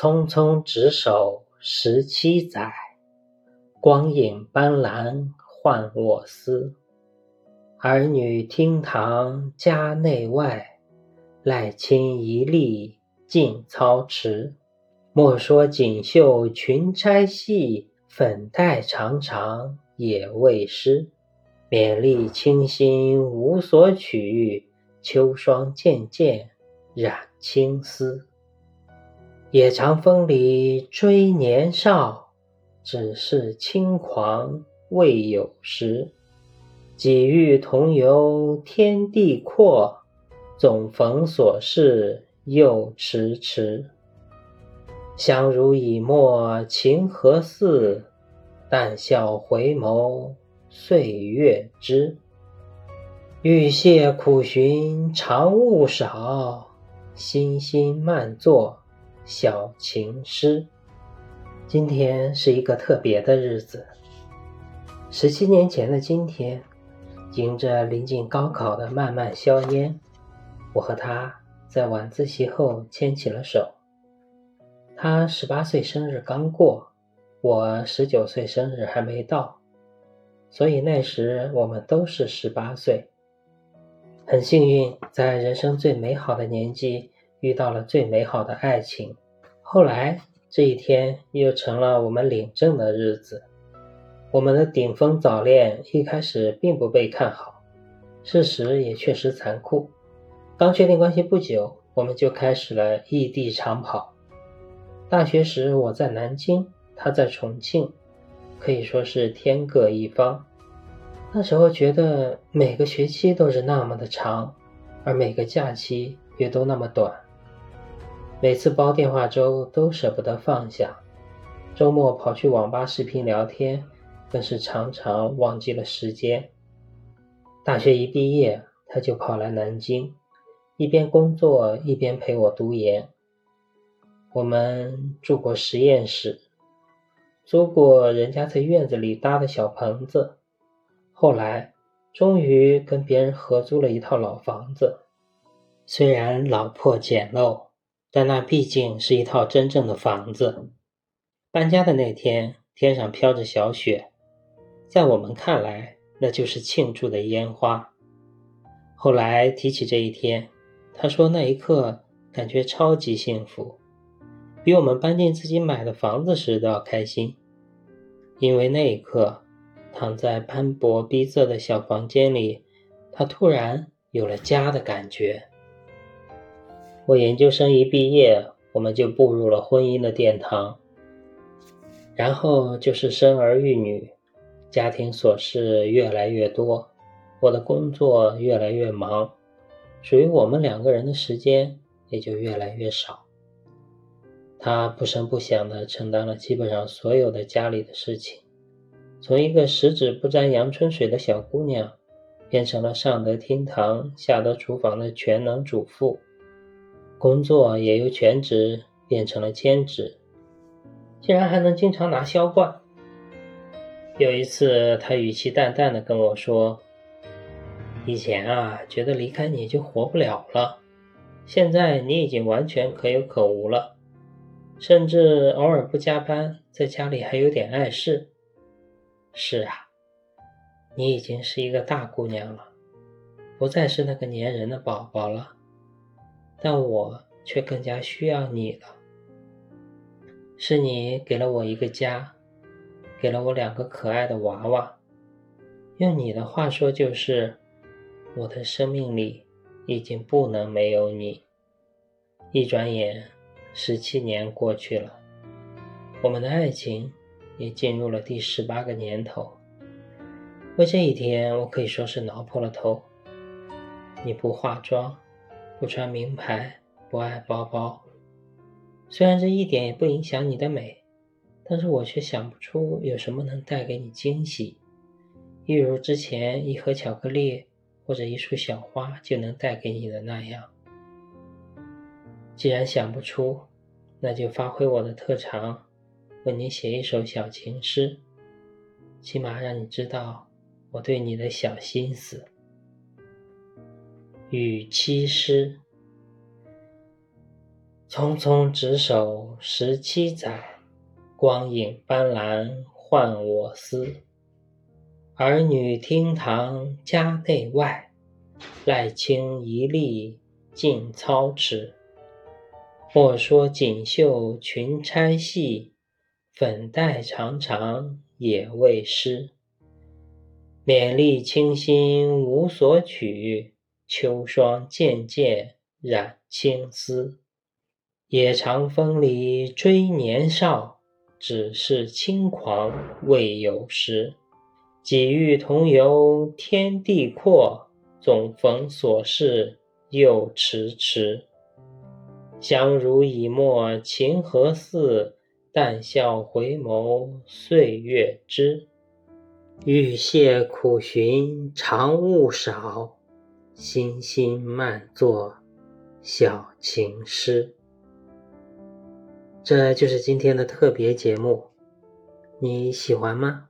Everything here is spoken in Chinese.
匆匆执手十七载，光影斑斓换我思。儿女厅堂家内外，赖亲一粒尽操持。莫说锦绣裙钗细，粉黛长长也未施。勉励清新无所取，秋霜渐渐染青丝。野长风里追年少，只是轻狂未有时。几欲同游天地阔，总逢琐事又迟迟。相濡以沫情何似？但笑回眸岁月知。欲谢苦寻常物少，心心慢作。小情诗。今天是一个特别的日子。十七年前的今天，迎着临近高考的漫漫硝烟，我和他在晚自习后牵起了手。他十八岁生日刚过，我十九岁生日还没到，所以那时我们都是十八岁。很幸运，在人生最美好的年纪。遇到了最美好的爱情，后来这一天又成了我们领证的日子。我们的顶峰早恋一开始并不被看好，事实也确实残酷。刚确定关系不久，我们就开始了异地长跑。大学时我在南京，他在重庆，可以说是天各一方。那时候觉得每个学期都是那么的长，而每个假期也都那么短。每次煲电话粥都舍不得放下，周末跑去网吧视频聊天，更是常常忘记了时间。大学一毕业，他就跑来南京，一边工作一边陪我读研。我们住过实验室，租过人家在院子里搭的小棚子，后来终于跟别人合租了一套老房子，虽然老破简陋。但那毕竟是一套真正的房子。搬家的那天，天上飘着小雪，在我们看来，那就是庆祝的烟花。后来提起这一天，他说那一刻感觉超级幸福，比我们搬进自己买的房子时都要开心。因为那一刻，躺在斑驳逼仄的小房间里，他突然有了家的感觉。我研究生一毕业，我们就步入了婚姻的殿堂，然后就是生儿育女，家庭琐事越来越多，我的工作越来越忙，属于我们两个人的时间也就越来越少。他不声不响地承担了基本上所有的家里的事情，从一个十指不沾阳春水的小姑娘，变成了上得厅堂下得厨房的全能主妇。工作也由全职变成了兼职，竟然还能经常拿销冠。有一次，他语气淡淡的跟我说：“以前啊，觉得离开你就活不了了，现在你已经完全可有可无了，甚至偶尔不加班，在家里还有点碍事。是啊，你已经是一个大姑娘了，不再是那个粘人的宝宝了。”但我却更加需要你了。是你给了我一个家，给了我两个可爱的娃娃。用你的话说，就是我的生命里已经不能没有你。一转眼，十七年过去了，我们的爱情也进入了第十八个年头。为这一天，我可以说是挠破了头。你不化妆。不穿名牌，不爱包包，虽然这一点也不影响你的美，但是我却想不出有什么能带给你惊喜，一如之前一盒巧克力或者一束小花就能带给你的那样。既然想不出，那就发挥我的特长，为你写一首小情诗，起码让你知道我对你的小心思。与妻诗，匆匆执手十七载，光影斑斓换我思。儿女厅堂家内外，赖清一粒尽操持。莫说锦绣裙钗细，粉黛长长也未失。勉励清新无所取，秋霜渐渐染青丝。野长风里追年少，只是轻狂未有时。几欲同游天地阔，总逢琐事又迟迟。相濡以沫情何似？但笑回眸岁月知。欲谢苦寻常物少，心心慢作小情诗。这就是今天的特别节目，你喜欢吗？